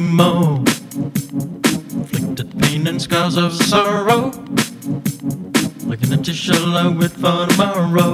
you more. Afflicted pain and scars of sorrow. Like an empty shell with for tomorrow.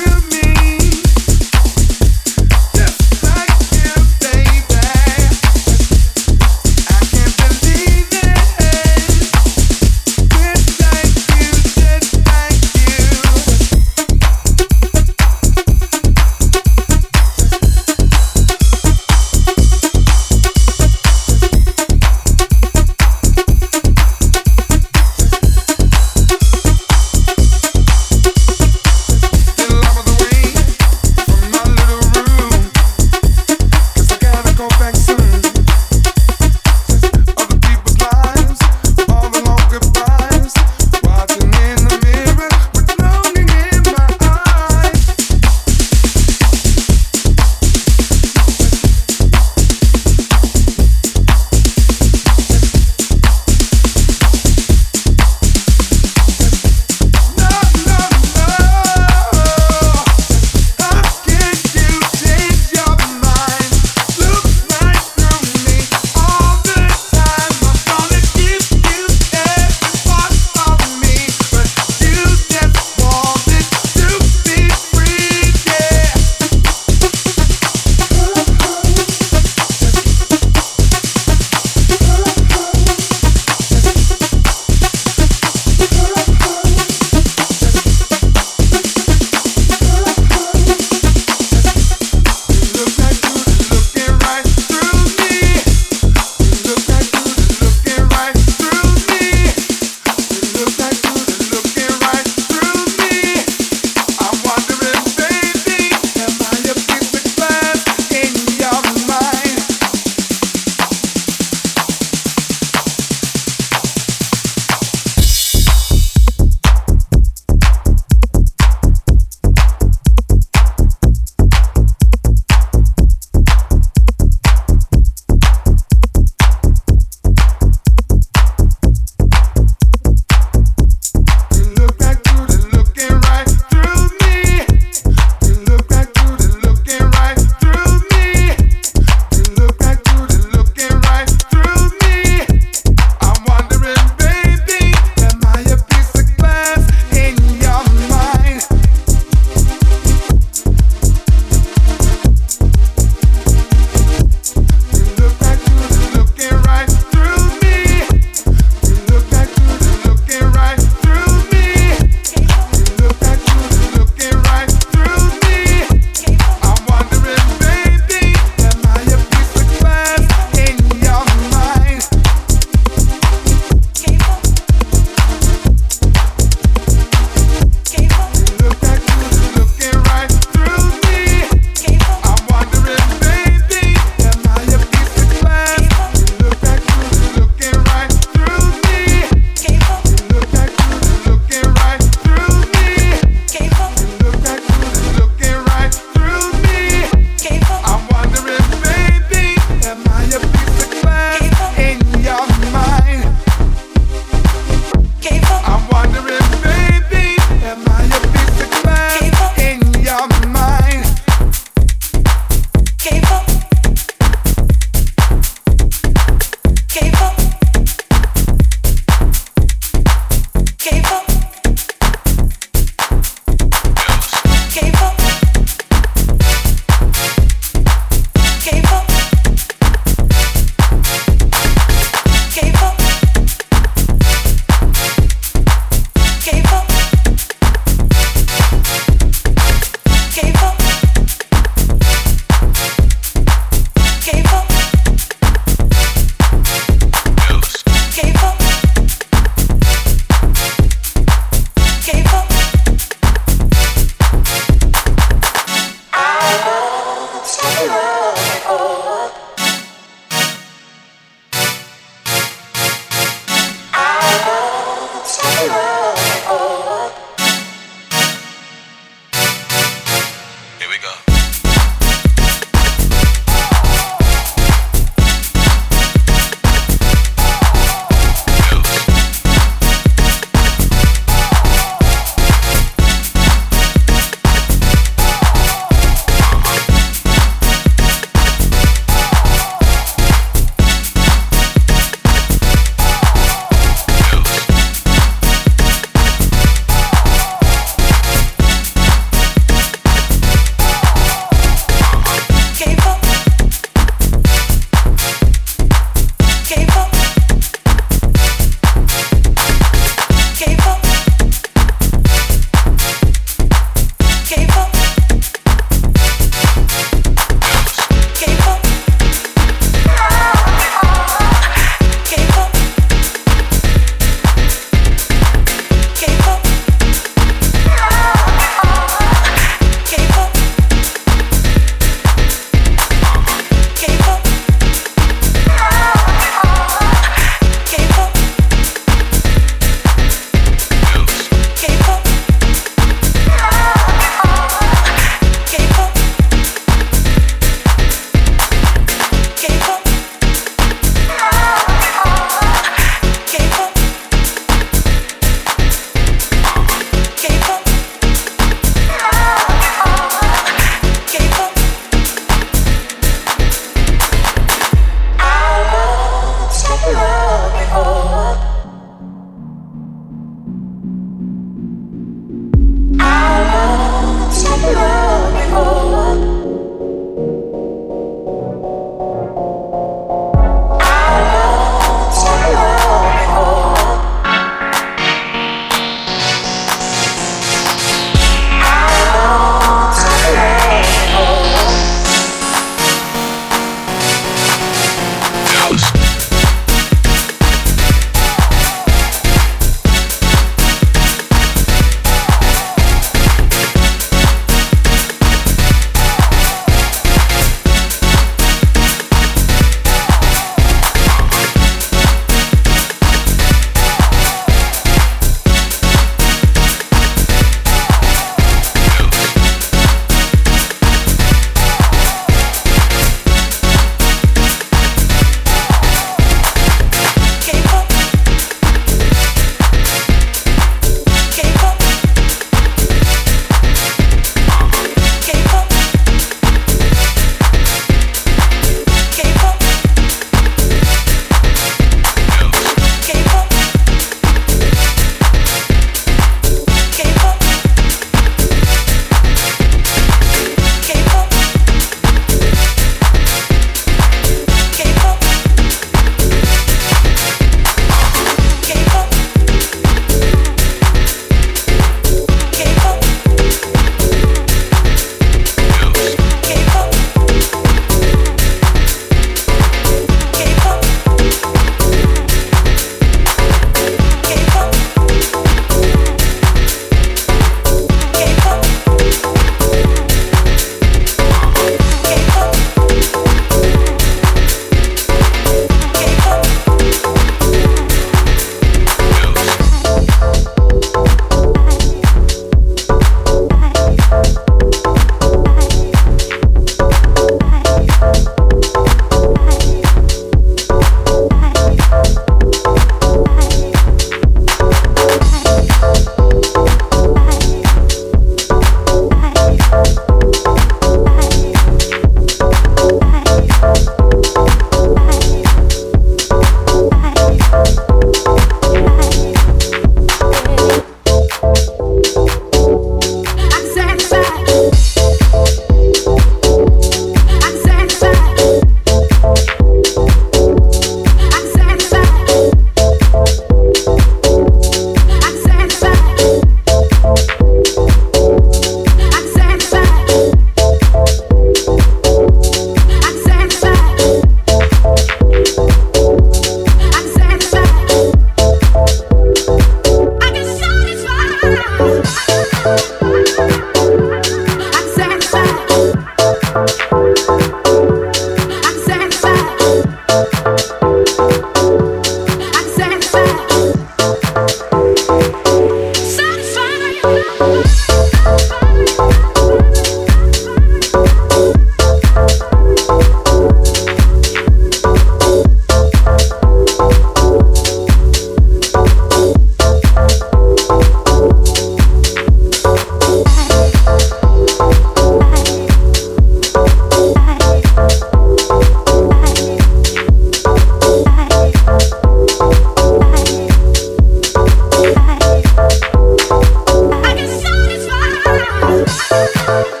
Bye.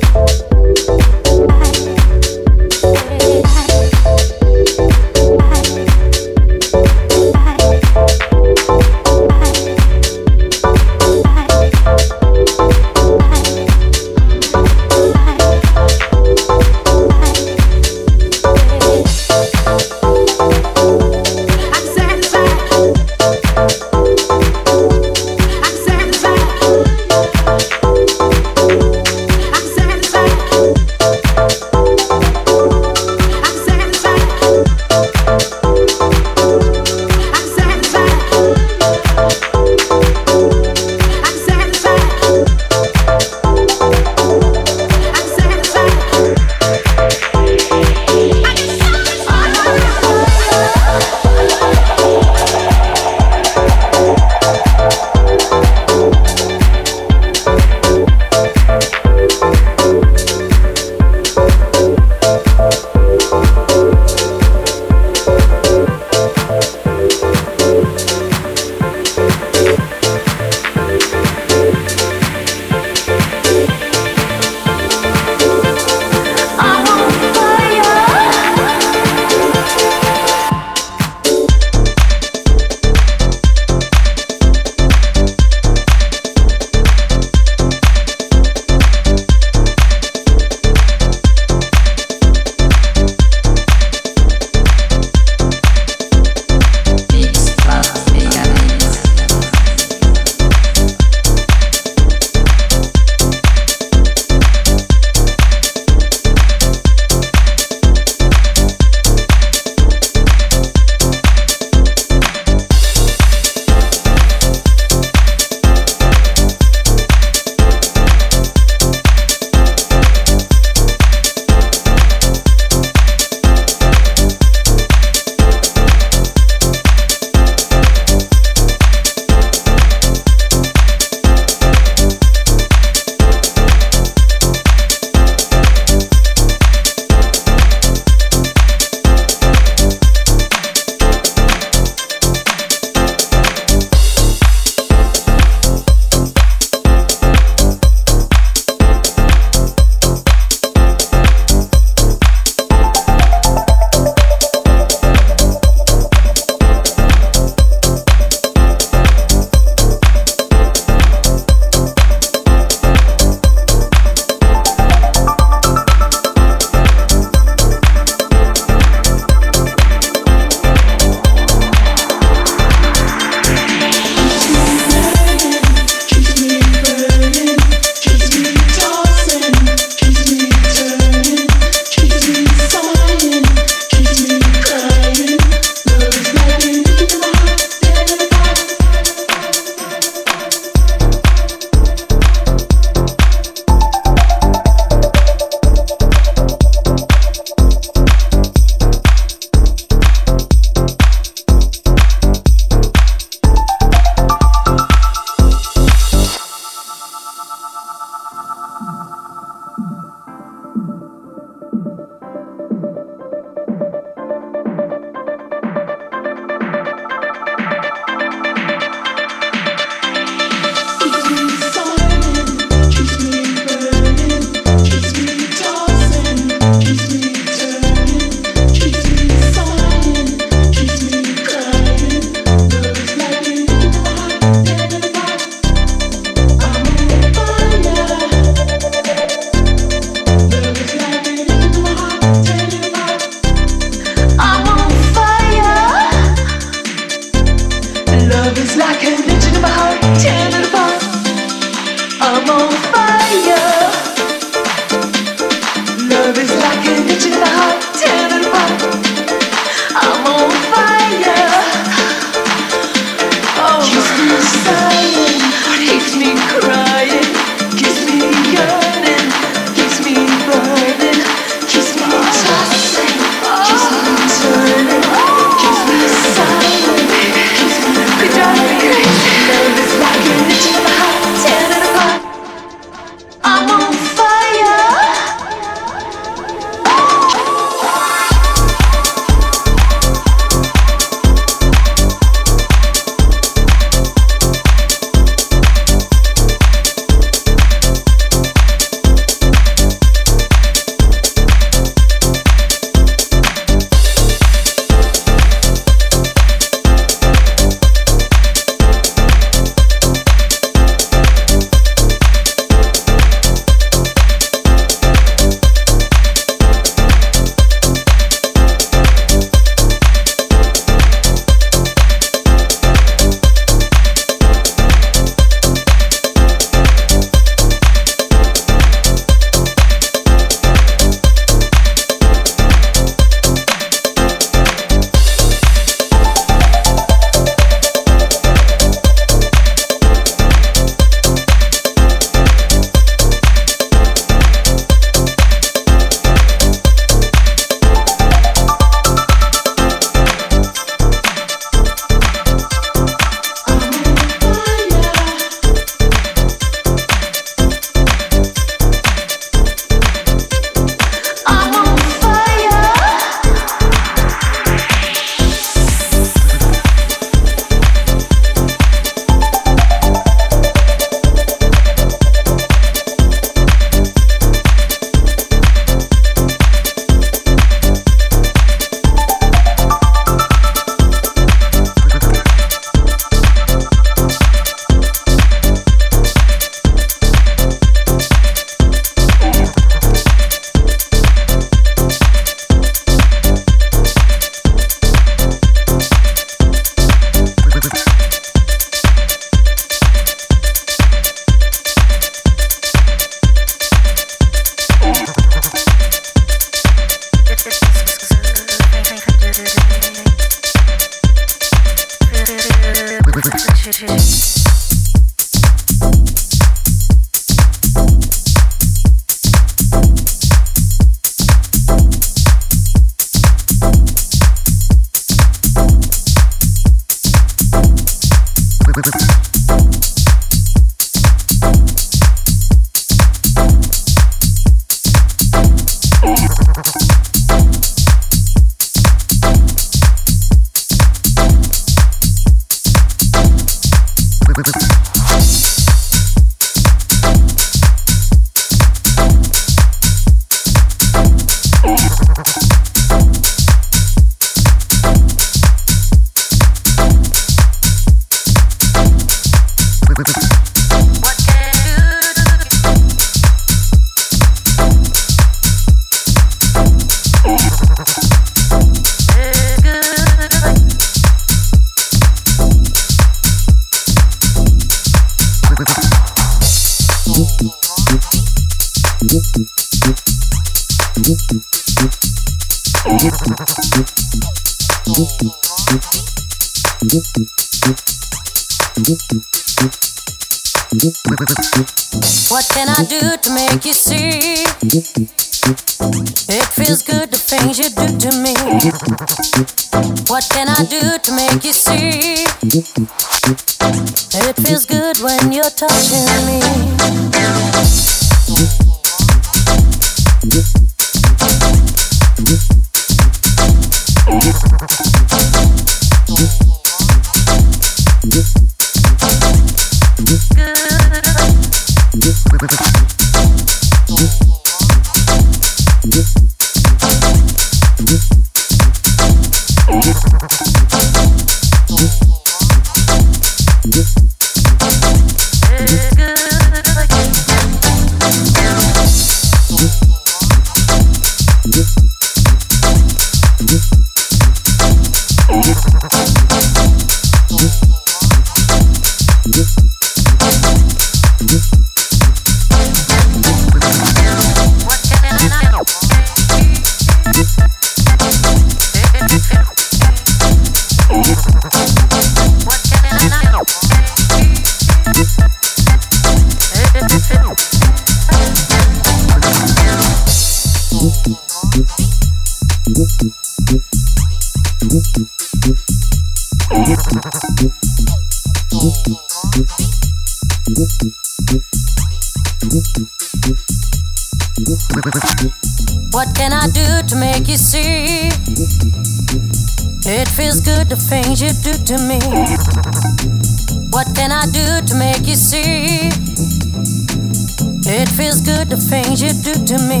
to me?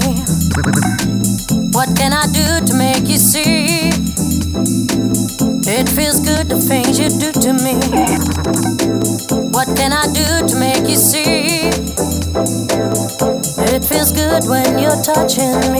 What can I do to make you see? It feels good the things you do to me. What can I do to make you see? It feels good when you're touching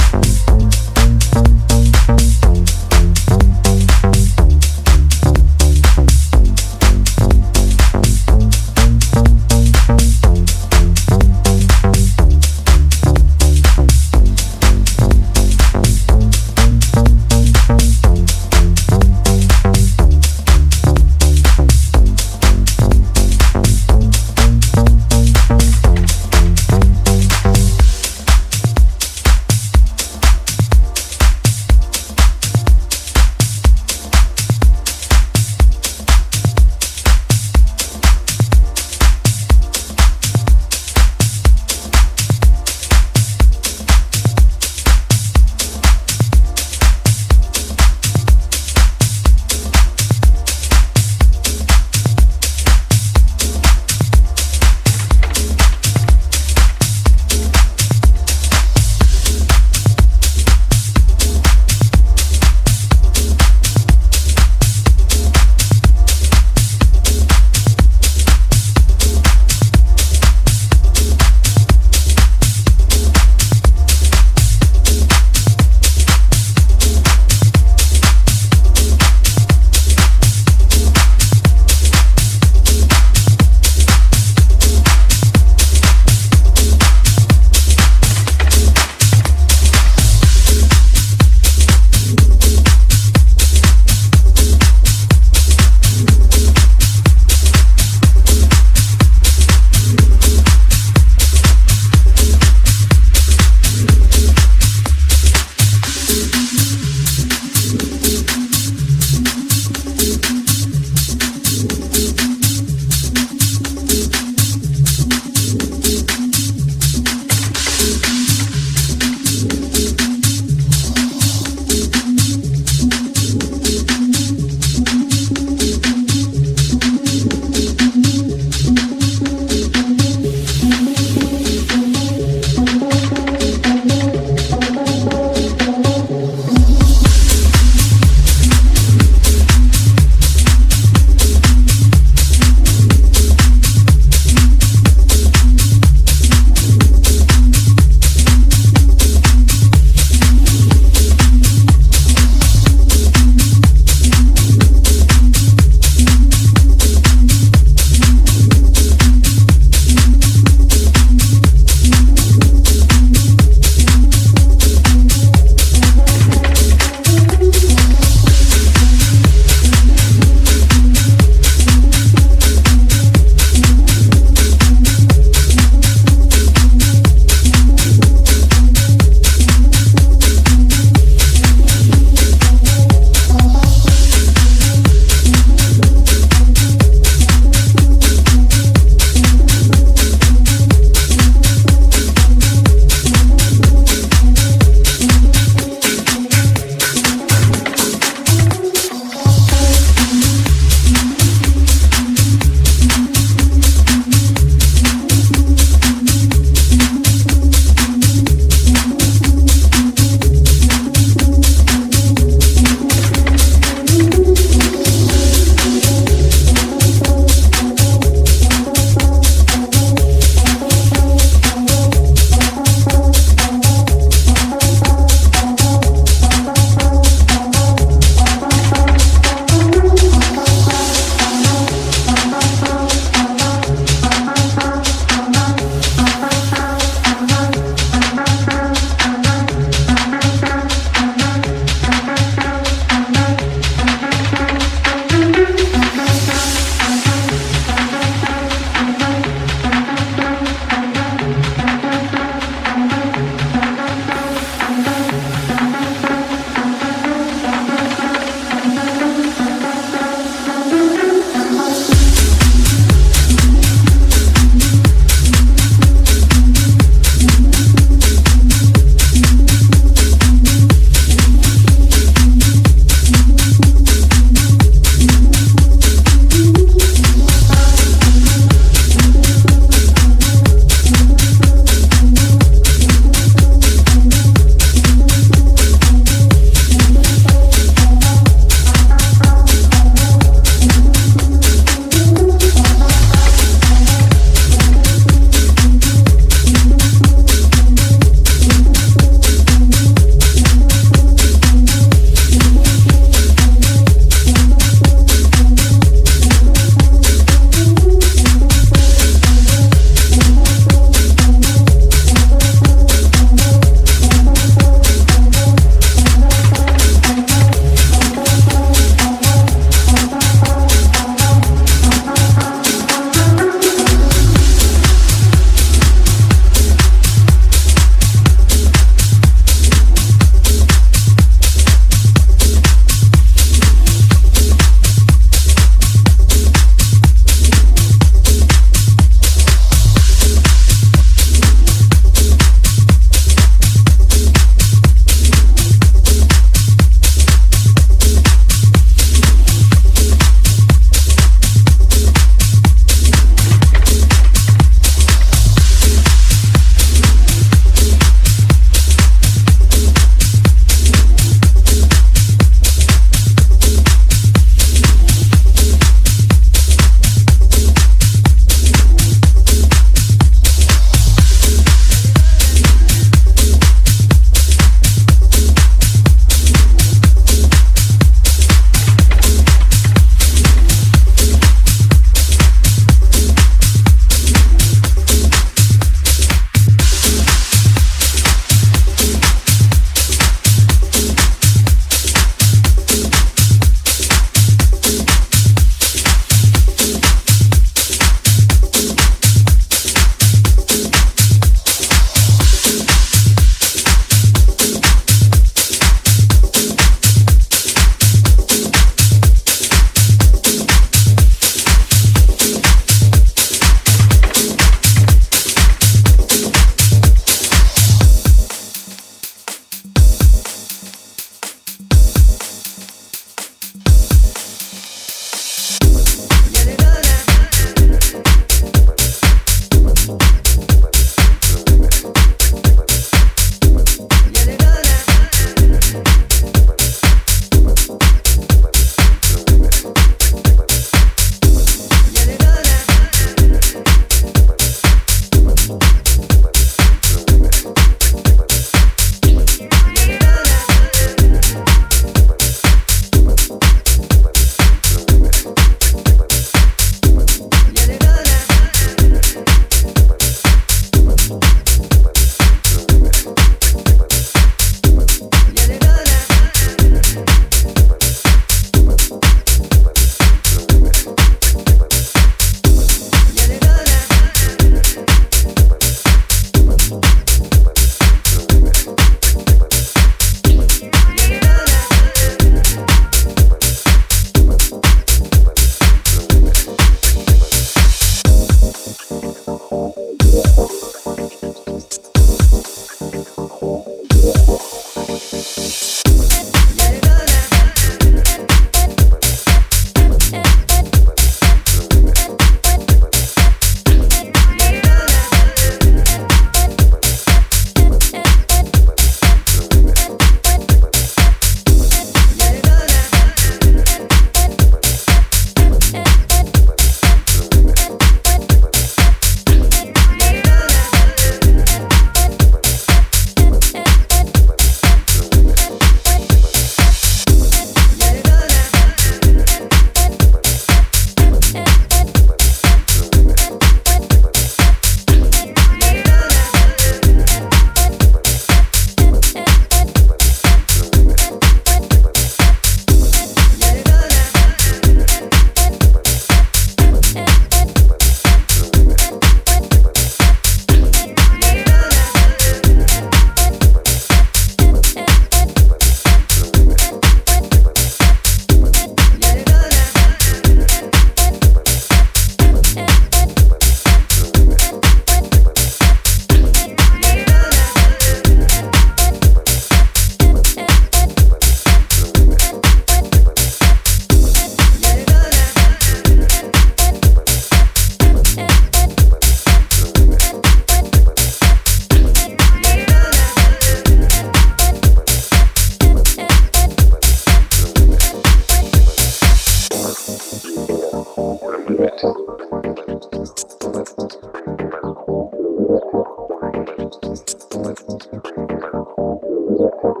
Gracias.